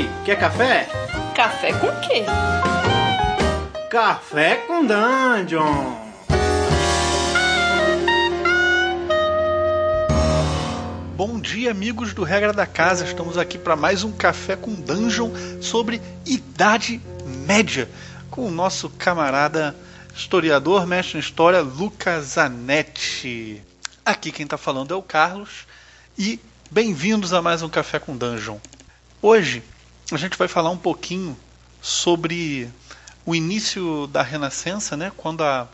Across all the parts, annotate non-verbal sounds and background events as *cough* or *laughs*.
aí, quer café? Café com quê? Café com Dungeon! Bom dia, amigos do Regra da Casa. Estamos aqui para mais um Café com Dungeon sobre Idade Média, com o nosso camarada historiador, mestre em história, Lucas Zanetti. Aqui quem está falando é o Carlos e bem-vindos a mais um Café com Dungeon. Hoje a gente vai falar um pouquinho sobre o início da Renascença, né, quando a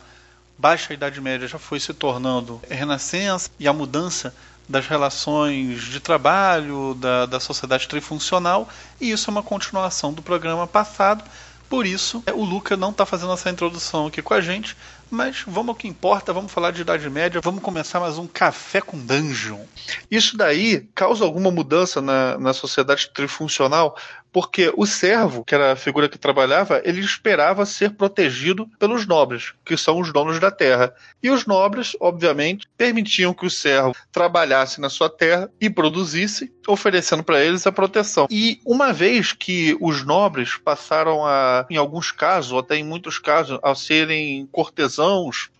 Baixa Idade Média já foi se tornando Renascença e a mudança das relações de trabalho, da, da sociedade trifuncional, e isso é uma continuação do programa passado. Por isso, o Luca não está fazendo essa introdução aqui com a gente, mas vamos ao que importa, vamos falar de Idade Média, vamos começar mais um café com dungeon. Isso daí causa alguma mudança na, na sociedade trifuncional, porque o servo, que era a figura que trabalhava, ele esperava ser protegido pelos nobres, que são os donos da terra. E os nobres, obviamente, permitiam que o servo trabalhasse na sua terra e produzisse, oferecendo para eles a proteção. E uma vez que os nobres passaram a, em alguns casos, ou até em muitos casos, a serem cortesãos,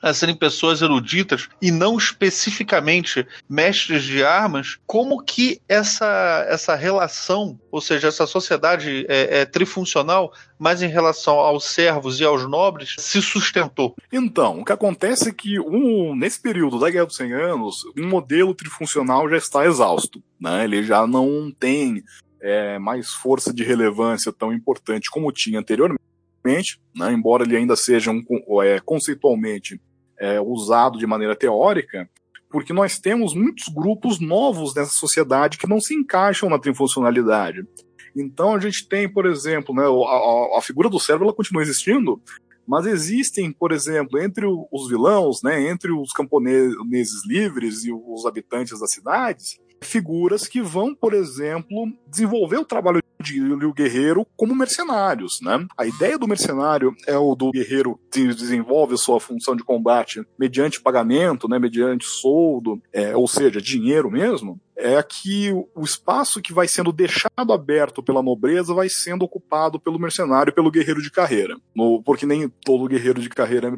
a serem pessoas eruditas e não especificamente mestres de armas, como que essa, essa relação, ou seja, essa sociedade é, é trifuncional, mas em relação aos servos e aos nobres, se sustentou? Então, o que acontece é que um, nesse período da Guerra dos 100 Anos, um modelo trifuncional já está exausto. Né? Ele já não tem é, mais força de relevância tão importante como tinha anteriormente, né? embora ele ainda seja um, é, conceitualmente é, usado de maneira teórica, porque nós temos muitos grupos novos nessa sociedade que não se encaixam na trifuncionalidade. Então a gente tem, por exemplo, né, a, a, figura do servo ela continua existindo, mas existem, por exemplo, entre os vilãos, né, entre os camponeses livres e os habitantes das cidades, figuras que vão, por exemplo, desenvolver o trabalho de o guerreiro como mercenários, né? A ideia do mercenário é o do guerreiro que desenvolve a sua função de combate mediante pagamento, né? Mediante soldo, é, ou seja, dinheiro mesmo é que o espaço que vai sendo deixado aberto pela nobreza vai sendo ocupado pelo mercenário, pelo guerreiro de carreira. No, porque nem todo guerreiro de carreira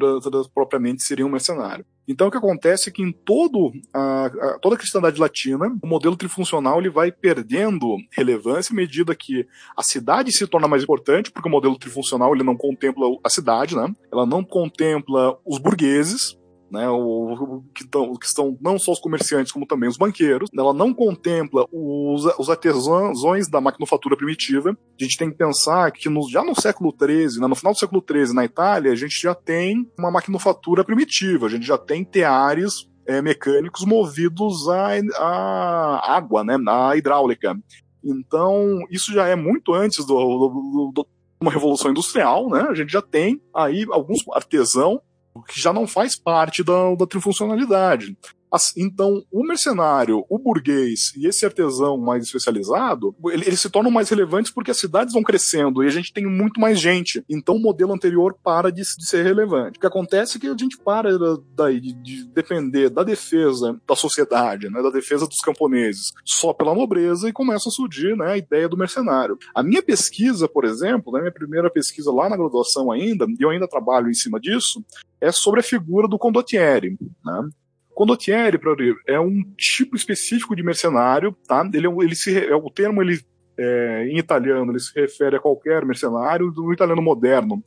propriamente seria um mercenário. Então o que acontece é que em todo a, a, toda a cristandade latina, o modelo trifuncional ele vai perdendo relevância à medida que a cidade se torna mais importante, porque o modelo trifuncional ele não contempla a cidade, né? Ela não contempla os burgueses, né, o, que, tão, que estão não só os comerciantes, como também os banqueiros. Ela não contempla os, os artesãos da maquinofatura primitiva. A gente tem que pensar que no, já no século XIII, né, no final do século XIII, na Itália, a gente já tem uma maquinofatura primitiva, a gente já tem teares é, mecânicos movidos a água, né, hidráulica. Então, isso já é muito antes do uma revolução industrial, né? A gente já tem aí alguns que já não faz parte da, da trifuncionalidade. Então, o mercenário, o burguês e esse artesão mais especializado, eles se tornam mais relevantes porque as cidades vão crescendo e a gente tem muito mais gente. Então, o modelo anterior para de, de ser relevante. O que acontece é que a gente para daí de, de depender da defesa da sociedade, né, da defesa dos camponeses, só pela nobreza e começa a surgir né, a ideia do mercenário. A minha pesquisa, por exemplo, né, minha primeira pesquisa lá na graduação ainda, e eu ainda trabalho em cima disso, é sobre a figura do condottieri. Né? Condottieri, é um tipo específico de mercenário, tá? Ele, é ele se, é, o termo ele, é, em italiano ele se refere a qualquer mercenário, no italiano moderno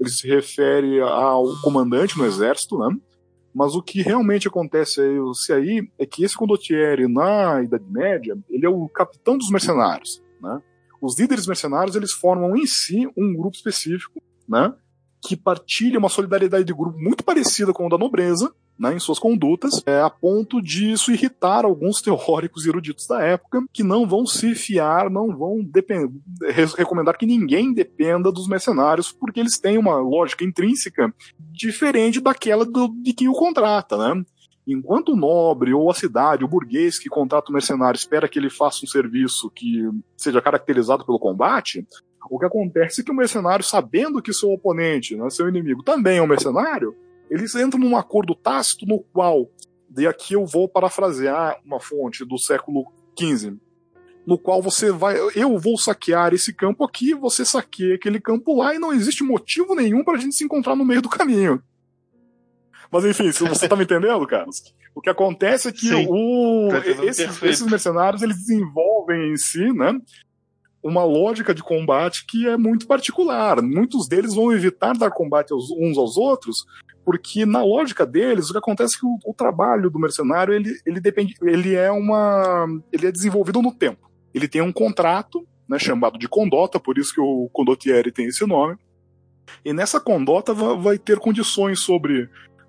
ele se refere ao comandante no exército, né? Mas o que realmente acontece aí é que esse condottieri na Idade Média ele é o capitão dos mercenários, né? Os líderes mercenários eles formam em si um grupo específico, né? Que partilha uma solidariedade de grupo muito parecida com a da nobreza, né, em suas condutas, é, a ponto de isso irritar alguns *laughs* teóricos eruditos da época, que não vão se fiar, não vão recomendar que ninguém dependa dos mercenários, porque eles têm uma lógica intrínseca diferente daquela do, de quem o contrata, né? Enquanto o nobre ou a cidade, o burguês que contrata o mercenário espera que ele faça um serviço que seja caracterizado pelo combate, o que acontece é que o mercenário, sabendo que seu oponente, né, seu inimigo, também é um mercenário, eles entram num acordo tácito no qual, e aqui eu vou parafrasear uma fonte do século XV, no qual você vai, eu vou saquear esse campo aqui, você saqueia aquele campo lá e não existe motivo nenhum para a gente se encontrar no meio do caminho. Mas enfim, se você tá me entendendo, Carlos? O que acontece é que o, esses, esses, mercenários eles desenvolvem em si, né, uma lógica de combate que é muito particular. Muitos deles vão evitar dar combate aos, uns aos outros, porque na lógica deles o que acontece é que o, o trabalho do mercenário ele, ele depende, ele é uma, ele é desenvolvido no tempo. Ele tem um contrato, né, chamado de condota, por isso que o condottiere tem esse nome. E nessa condota vai ter condições sobre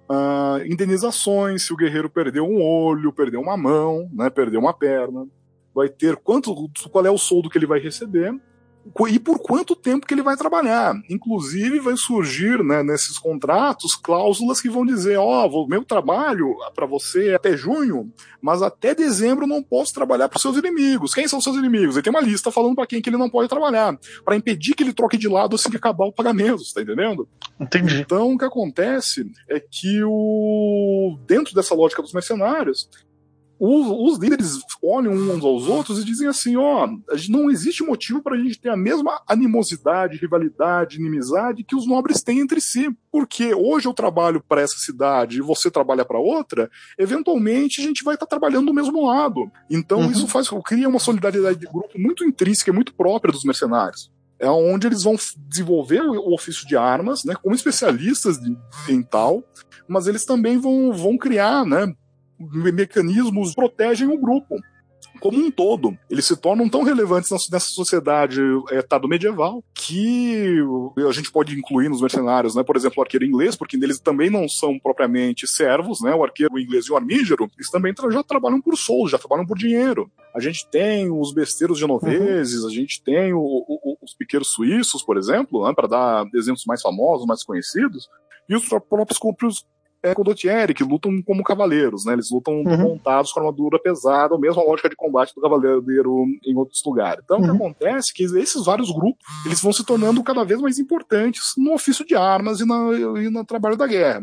uh, indenizações se o guerreiro perdeu um olho, perdeu uma mão, né, perdeu uma perna. Vai ter quanto, qual é o soldo que ele vai receber e por quanto tempo que ele vai trabalhar. Inclusive, vai surgir né, nesses contratos cláusulas que vão dizer: ó, oh, meu trabalho para você é até junho, mas até dezembro não posso trabalhar para seus inimigos. Quem são seus inimigos? Ele tem uma lista falando para quem que ele não pode trabalhar, para impedir que ele troque de lado assim que acabar o pagamento, tá entendendo? Entendi. Então, o que acontece é que o dentro dessa lógica dos mercenários, os, os, líderes olham uns aos outros e dizem assim: ó, não existe motivo para a gente ter a mesma animosidade, rivalidade, inimizade que os nobres têm entre si. Porque hoje eu trabalho para essa cidade e você trabalha para outra, eventualmente a gente vai estar tá trabalhando do mesmo lado. Então uhum. isso faz cria uma solidariedade de grupo muito intrínseca e muito própria dos mercenários é onde eles vão desenvolver o ofício de armas, né, como especialistas em tal, mas eles também vão, vão criar, né, mecanismos protegem o grupo como um todo. Eles se tornam tão relevantes nessa sociedade é, estado medieval que a gente pode incluir nos mercenários, né? Por exemplo, o arqueiro inglês, porque eles também não são propriamente servos, né? O arqueiro inglês e o armígero, eles também já trabalham por soldo, já trabalham por dinheiro. A gente tem os besteiros genoveses, uhum. a gente tem o, o, os piqueiros suíços, por exemplo, né? para dar exemplos mais famosos, mais conhecidos, e os próprios é, condottieri, que lutam como cavaleiros, né? Eles lutam uhum. montados com armadura pesada, a mesma lógica de combate do cavaleiro em outros lugares. Então, uhum. o que uhum. acontece é que esses vários grupos, eles vão se tornando cada vez mais importantes no ofício de armas e, na, e no trabalho da guerra.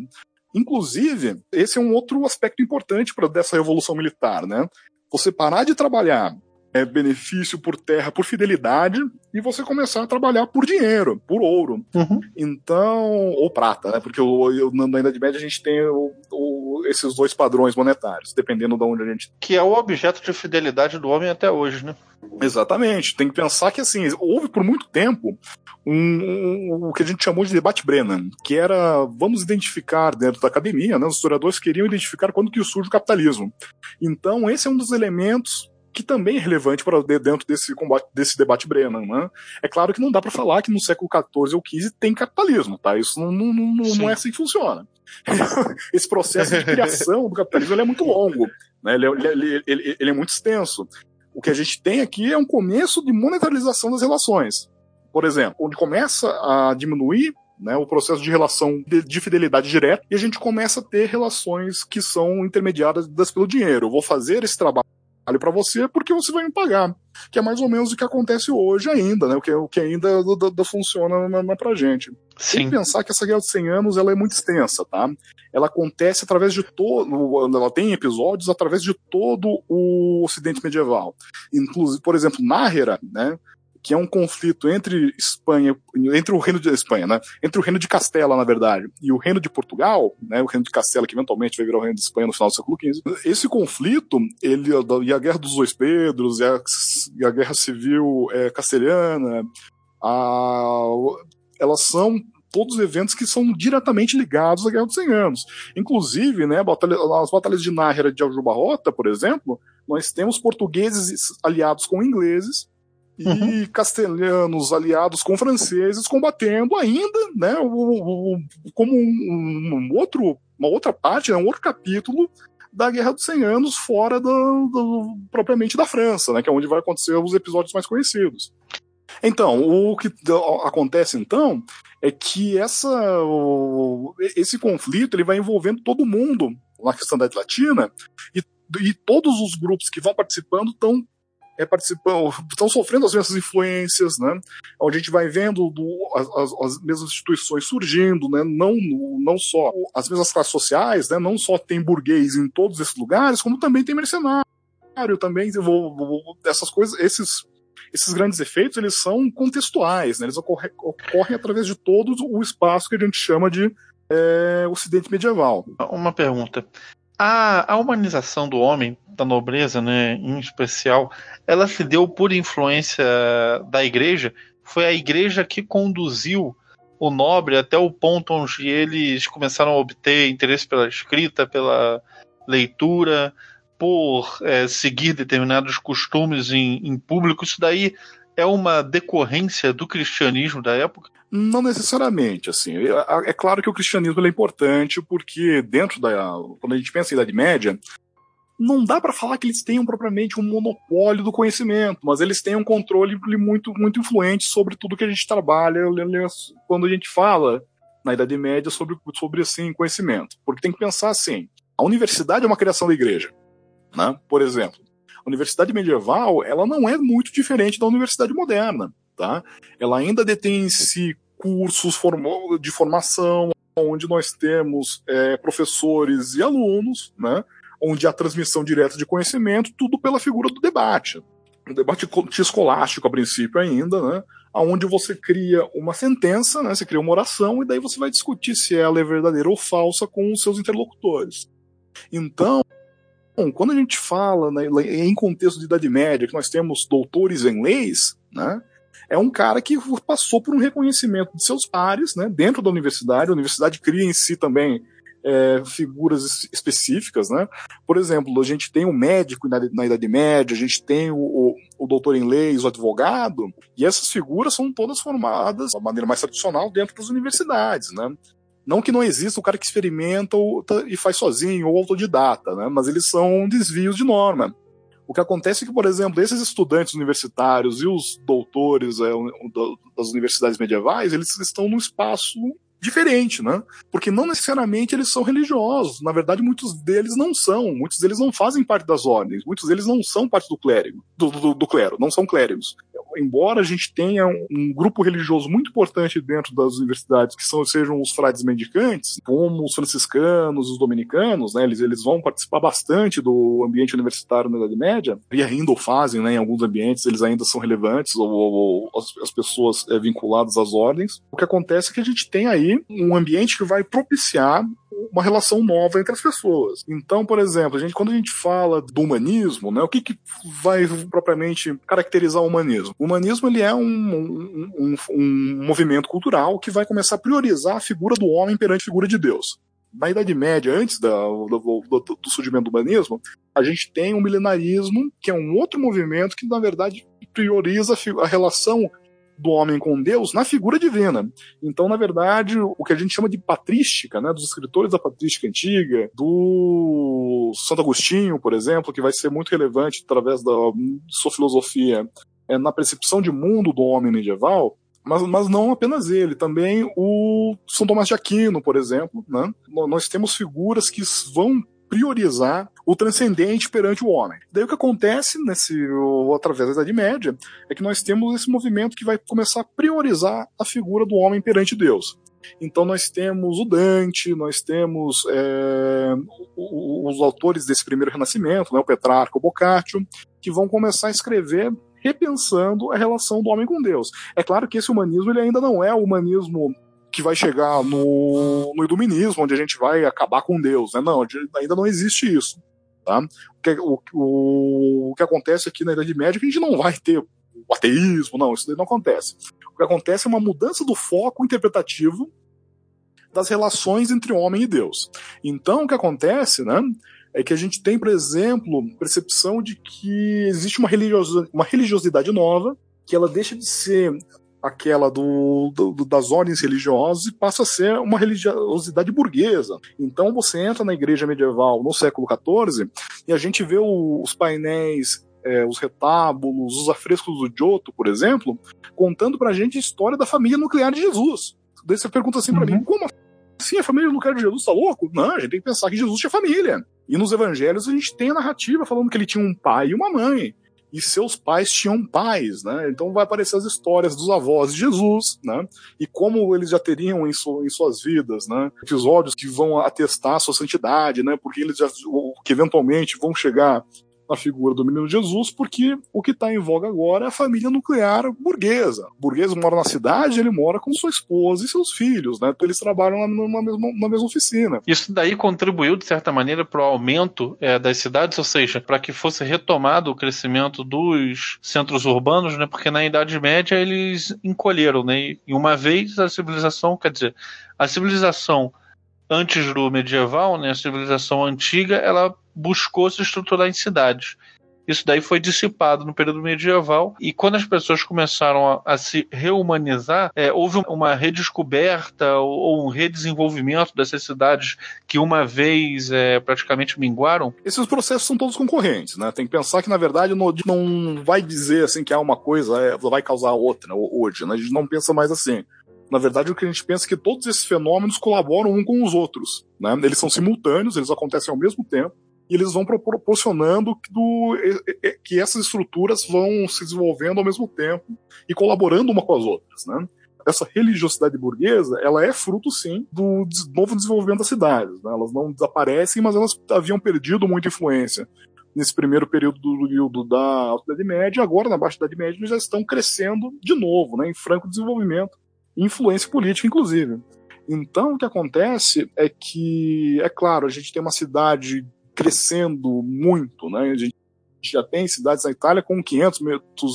Inclusive, esse é um outro aspecto importante para dessa revolução militar, né? Você parar de trabalhar é, benefício por terra, por fidelidade, e você começar a trabalhar por dinheiro, por ouro. Uhum. Então, ou prata, né? Porque o, na Idade Média a gente tem o, o, esses dois padrões monetários, dependendo de onde a gente. Que é o objeto de fidelidade do homem até hoje, né? Exatamente. Tem que pensar que, assim, houve por muito tempo um, um, o que a gente chamou de debate Brennan, que era, vamos identificar dentro da academia, né, os historiadores queriam identificar quando que surge o capitalismo. Então, esse é um dos elementos que também é relevante para dentro desse combate, desse debate Brennan. Né? É claro que não dá para falar que no século XIV ou XV tem capitalismo, tá? Isso não, não, não, não é assim que funciona. *laughs* Esse processo de criação do capitalismo é muito longo, né? ele, é, ele, ele, ele é muito extenso. O que a gente tem aqui é um começo de monetarização das relações. Por exemplo, onde começa a diminuir né, o processo de relação de, de, fidelidade direta, e a gente começa a ter relações que são intermediadas pelo dinheiro. Eu vou fazer esse trabalho para você porque você vai me pagar. Que é mais ou menos o que acontece hoje ainda, né? O que, o que ainda do, do, funciona na, na, pra gente. Sim. Tem que pensar que essa guerra de 100 anos ela é muito extensa, tá? Ela acontece através de todo. Ela tem episódios através de todo o Ocidente medieval. Inclusive, por exemplo, Nájera, né? Que é um conflito entre Espanha, entre o reino de Espanha, né? Entre o reino de Castela, na verdade, e o reino de Portugal, né? O reino de Castela que eventualmente vai virar o reino de Espanha no final do século XV. Esse conflito, ele e a guerra dos dois Pedros, e a, e a guerra civil é, castelhana, a, elas são todos eventos que são diretamente ligados à Guerra dos 100 Anos. Inclusive, né, batalha, as batalhas de Nájera de Aljubarrota, por exemplo, nós temos portugueses aliados com ingleses e uhum. castelhanos aliados com franceses combatendo ainda, né, o, o, como um, um, outro, uma outra parte, né, um outro capítulo da Guerra dos 100 Anos fora do, do, propriamente da França, né, que é onde vai acontecer os episódios mais conhecidos. Então, o que acontece então é que essa, esse conflito ele vai envolvendo todo mundo na questão da Latina e, e todos os grupos que vão participando estão é, estão sofrendo as mesmas influências, né? Onde a gente vai vendo do, as, as, mesmas instituições surgindo, né? Não, não só as mesmas classes sociais, né? Não só tem burguês em todos esses lugares, como também tem mercenários. também, vou, vou, essas coisas, esses esses grandes efeitos eles são contextuais, né? eles ocorrem, ocorrem através de todo o espaço que a gente chama de é, Ocidente medieval. Uma pergunta: a, a humanização do homem, da nobreza, né, em especial, ela se deu por influência da Igreja? Foi a Igreja que conduziu o nobre até o ponto onde eles começaram a obter interesse pela escrita, pela leitura, por é, seguir determinados costumes em, em público. Isso daí é uma decorrência do cristianismo da época? Não necessariamente, assim. É, claro que o cristianismo é importante porque dentro da quando a gente pensa em Idade Média, não dá para falar que eles tenham propriamente um monopólio do conhecimento, mas eles têm um controle muito, muito influente sobre tudo que a gente trabalha quando a gente fala na Idade Média sobre, sobre assim, conhecimento. Porque tem que pensar assim: a universidade é uma criação da igreja. Né? Por exemplo, a universidade medieval ela não é muito diferente da universidade moderna. Tá? Ela ainda detém em si cursos de formação, onde nós temos é, professores e alunos, né? onde há transmissão direta de conhecimento, tudo pela figura do debate. Um debate escolástico, a princípio, ainda, né? onde você cria uma sentença, né? você cria uma oração, e daí você vai discutir se ela é verdadeira ou falsa com os seus interlocutores. Então, quando a gente fala né, em contexto de Idade Média, que nós temos doutores em leis, né? é um cara que passou por um reconhecimento de seus pares né, dentro da universidade. A universidade cria em si também é, figuras específicas, né? Por exemplo, a gente tem o médico na, na Idade Média, a gente tem o, o, o, doutor em leis, o advogado, e essas figuras são todas formadas de maneira mais tradicional dentro das universidades, né? Não que não exista o cara que experimenta e faz sozinho, ou autodidata, né? Mas eles são desvios de norma. O que acontece é que, por exemplo, esses estudantes universitários e os doutores é, das universidades medievais, eles estão num espaço diferente, né? Porque não necessariamente eles são religiosos. Na verdade, muitos deles não são. Muitos deles não fazem parte das ordens. Muitos deles não são parte do clérigo, do, do, do clero, não são clérigos. Embora a gente tenha um, grupo religioso muito importante dentro das universidades, que são, sejam os frades mendicantes, como os franciscanos, os dominicanos, né? Eles, eles vão participar bastante do ambiente universitário na Idade Média, e ainda o fazem, né? Em alguns ambientes eles ainda são relevantes, ou, ou, ou as, as, pessoas é, vinculadas às ordens. O que acontece é que a gente tem aí um ambiente que vai propiciar uma relação nova entre as pessoas. Então, por exemplo, a gente, quando a gente fala do humanismo, né, o que, que vai propriamente caracterizar o humanismo? O humanismo ele é um, um, um, um movimento cultural que vai começar a priorizar a figura do homem perante a figura de Deus na Idade Média, antes da, do, do, do, surgimento do humanismo, a gente tem um milenarismo, que é um outro movimento que, na verdade, prioriza a, a relação do homem com Deus na figura divina. Então, na verdade, o que a gente chama de patrística, né, dos escritores da patrística antiga, do Santo Agostinho, por exemplo, que vai ser muito relevante através da sua filosofia é, na percepção de mundo do homem medieval, mas, mas não apenas ele, também o São Tomás de Aquino, por exemplo. Né? Nós temos figuras que vão priorizar o transcendente perante o homem. Daí o que acontece nesse através da Idade Média é que nós temos esse movimento que vai começar a priorizar a figura do homem perante Deus. Então nós temos o Dante, nós temos é, os autores desse primeiro renascimento, né, o Petrarca, o Boccaccio, que vão começar a escrever repensando a relação do homem com Deus. É claro que esse humanismo ele ainda não é o humanismo que vai chegar no, no iluminismo, onde a gente vai acabar com Deus. Né? Não, ainda não existe isso. Tá? O, que, o, o, o que acontece aqui na Idade Média é que a gente não vai ter o ateísmo, não, isso daí não acontece. O que acontece é uma mudança do foco interpretativo das relações entre homem e Deus. Então, o que acontece, né, é que a gente tem, por exemplo, percepção de que existe uma, religiosidade, uma religiosidade nova, que ela deixa de ser aquela do, do, das ordens religiosas e passa a ser uma religiosidade burguesa. Então você entra na igreja medieval no século XIV e a gente vê o, os painéis, é, os retábulos, os afrescos do Giotto, por exemplo, contando pra gente a história da família nuclear de Jesus. Daí você pergunta assim pra uhum. mim, como assim a família nuclear de Jesus tá louco? Não, a gente tem que pensar que Jesus tinha família. E nos evangelhos a gente tem a narrativa falando que ele tinha um pai e uma mãe e seus pais tinham pais, né? Então vai aparecer as histórias dos avós de Jesus, né? E como eles já teriam em, su em suas vidas, né? Episódios que vão atestar a sua santidade, né? Porque eles já, que eventualmente vão chegar a figura do menino Jesus, porque o que está em voga agora é a família nuclear burguesa. O burguês mora na cidade, ele mora com sua esposa e seus filhos, né? Eles trabalham na mesma, na mesma oficina. Isso daí contribuiu, de certa maneira, para o aumento é, das cidades, ou seja, para que fosse retomado o crescimento dos centros urbanos, né? Porque na Idade Média eles encolheram, né? E uma vez a civilização, quer dizer, a civilização antes do medieval, né, a civilização antiga, ela buscou se estruturar em cidades. Isso daí foi dissipado no período medieval e quando as pessoas começaram a, a se reumanizar, é, houve uma redescoberta ou, ou, um redesenvolvimento dessas cidades que uma vez é, praticamente minguaram. Esses processos são todos concorrentes, né? Tem que pensar que na verdade não, não vai dizer assim que há uma coisa é, vai causar outra hoje, né? A gente não pensa mais assim. Na verdade, o que a gente pensa é que todos esses fenômenos colaboram um com os outros. Né? Eles são simultâneos, eles acontecem ao mesmo tempo, e eles vão proporcionando do, que essas estruturas vão se desenvolvendo ao mesmo tempo e colaborando uma com as outras. Né? Essa religiosidade burguesa, ela é fruto, sim, do novo desenvolvimento das cidades. Né? Elas não desaparecem, mas elas haviam perdido muita influência nesse primeiro período do, do, da Alta Idade Média, agora na Baixa Idade Média eles já estão crescendo de novo, né, em franco desenvolvimento influência política, inclusive. Então, o que acontece é que, é claro, a gente tem uma cidade crescendo muito, né? A gente já tem cidades na Itália com 500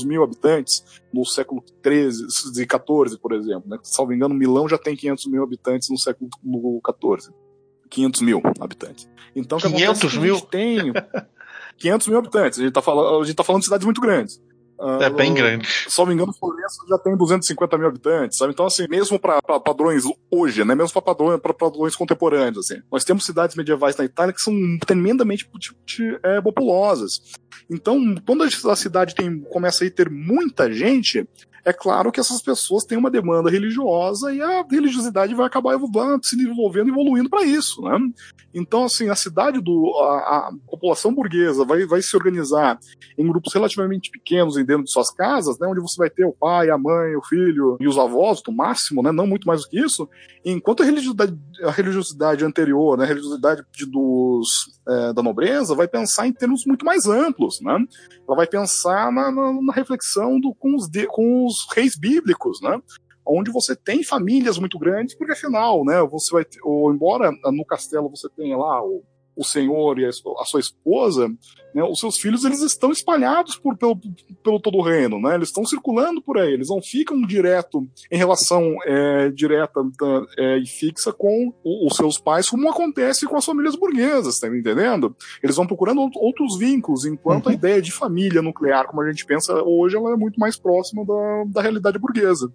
mil habitantes no século XIII e XIV, por exemplo. Né? Salvo engano, Milão já tem 500 mil habitantes no século XIV. 500 mil habitantes. Então, 500 mil? A gente tem *laughs* 500 mil habitantes. A gente está falando, tá falando de cidades muito grandes. É ah, bem grande. Só me engano, Florença já tem 250 mil habitantes, sabe? Então, assim, mesmo para padrões hoje, né? Mesmo para padrões, padrões contemporâneos, assim. Nós temos cidades medievais na Itália que são tremendamente é, populosas. Então, quando a cidade tem, começa a ter muita gente, é claro que essas pessoas têm uma demanda religiosa e a religiosidade vai acabar evoluindo, se desenvolvendo, evoluindo para isso, né? Então, assim, a cidade do a, a, população burguesa vai, vai se organizar em grupos relativamente pequenos dentro de suas casas, né, onde você vai ter o pai, a mãe, o filho e os avós, no máximo, né, não muito mais do que isso. Enquanto a religiosidade, a religiosidade anterior, né, a religiosidade de, dos é, da nobreza, vai pensar em termos muito mais amplos, né? Ela vai pensar na, na, na reflexão do, com, os de, com os reis bíblicos, né? onde você tem famílias muito grandes, porque afinal, né, você vai ter, ou embora no castelo você tenha lá o, o senhor e a, sua esposa, né, os seus filhos eles estão espalhados por, pelo, pelo todo o reino, né, eles estão circulando por aí, eles não ficam direto em relação é, direta é, e fixa com o, os seus pais, como acontece com as famílias burguesas, tá entendendo? Eles vão procurando outros vínculos, enquanto uhum. a ideia de família nuclear, como a gente pensa hoje, ela é muito mais próxima da, da realidade burguesa.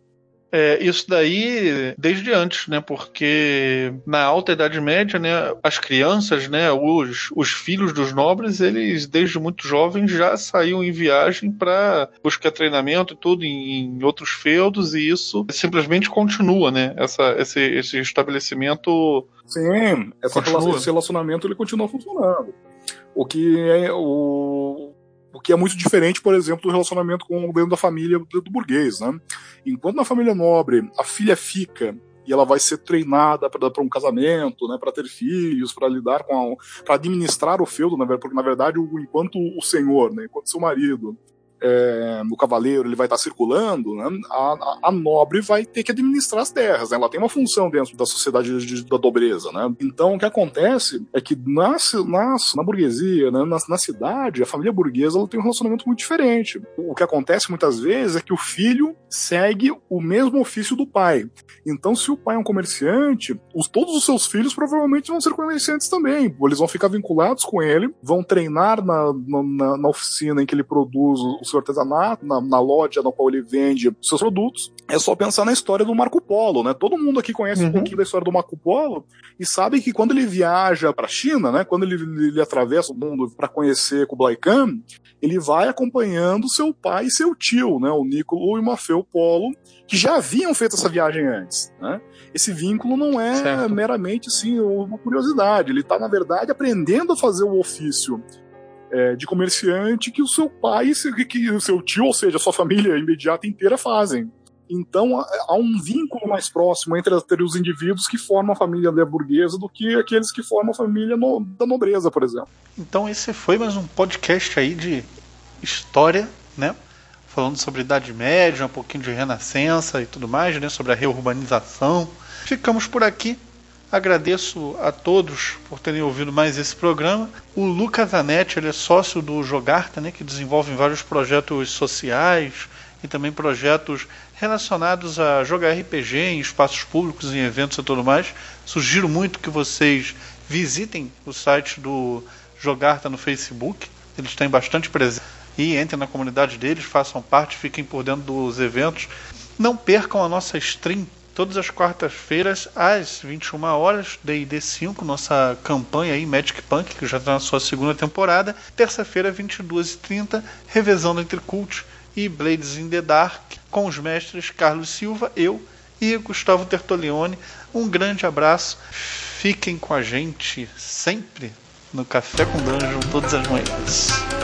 É, isso daí desde antes, né? Porque na alta Idade Média, né, as crianças, né, os, os filhos dos nobres, eles desde muito jovens já saíam em viagem para buscar treinamento e tudo em, em, outros feudos e isso simplesmente continua, né? Essa, esse, esse estabelecimento. Sim, essa relação, esse relacionamento ele continua funcionando. O que é o o que é muito diferente, por exemplo, do relacionamento com o dentro da família do, burguês, né? Enquanto na família nobre a filha fica e ela vai ser treinada para um casamento, né, para ter filhos, para lidar com, para administrar o feudo, na verdade, porque na verdade, enquanto o senhor, né, enquanto seu marido é, o cavaleiro ele vai estar circulando, né, a, a, nobre vai ter que administrar as terras. Né, ela tem uma função dentro da sociedade de, da nobreza. Né? Então, o que acontece é que na, na, na burguesia, né, na, na, cidade, a família burguesa ela tem um relacionamento muito diferente. O que acontece muitas vezes é que o filho segue o mesmo ofício do pai. Então, se o pai é um comerciante, os, todos os seus filhos provavelmente vão ser comerciantes também. Eles vão ficar vinculados com ele, vão treinar na, na, na oficina em que ele produz os seu artesanato, na, na, loja na qual ele vende seus produtos. É só pensar na história do Marco Polo, né? Todo mundo aqui conhece uhum. um pouquinho da história do Marco Polo e sabe que quando ele viaja para a China, né? Quando ele, ele atravessa o mundo para conhecer Kublai Khan, ele vai acompanhando seu pai e seu tio, né? O Niccolo e o Mafeu Polo, que já haviam feito essa viagem antes, né? Esse vínculo não é certo. meramente assim uma curiosidade. Ele está na verdade aprendendo a fazer o ofício é, de comerciante que o seu pai, que, o seu tio, ou seja, a sua família imediata inteira fazem. Então há um vínculo mais próximo entre, entre os indivíduos que formam a família burguesa do que aqueles que formam a família no, da nobreza, por exemplo. Então esse foi mais um podcast aí de história, né? Falando sobre Idade Média, um pouquinho de Renascença e tudo mais, né? Sobre a reurbanização. Ficamos por aqui. Agradeço a todos por terem ouvido mais esse programa. O Lucas Zanetti, ele é sócio do Jogarta, né, que desenvolve vários projetos sociais e também projetos relacionados a jogar RPG em espaços públicos, em eventos e tudo mais. Sugiro muito que vocês visitem o site do Jogarta no Facebook. Eles têm bastante presença. E entrem na comunidade deles, façam parte, fiquem por dentro dos eventos. Não percam a nossa stream todas as quartas-feiras às 21 horas, D&D 5, nossa campanha aí Magic Punk, que já está na sua segunda temporada. Terça-feira, 22h30, revezando entre Cult e Blades in the Dark, com os mestres Carlos Silva, eu e Gustavo Tertolione. Um grande abraço. Fiquem com a gente sempre no Café com Dungeon todas as manhãs.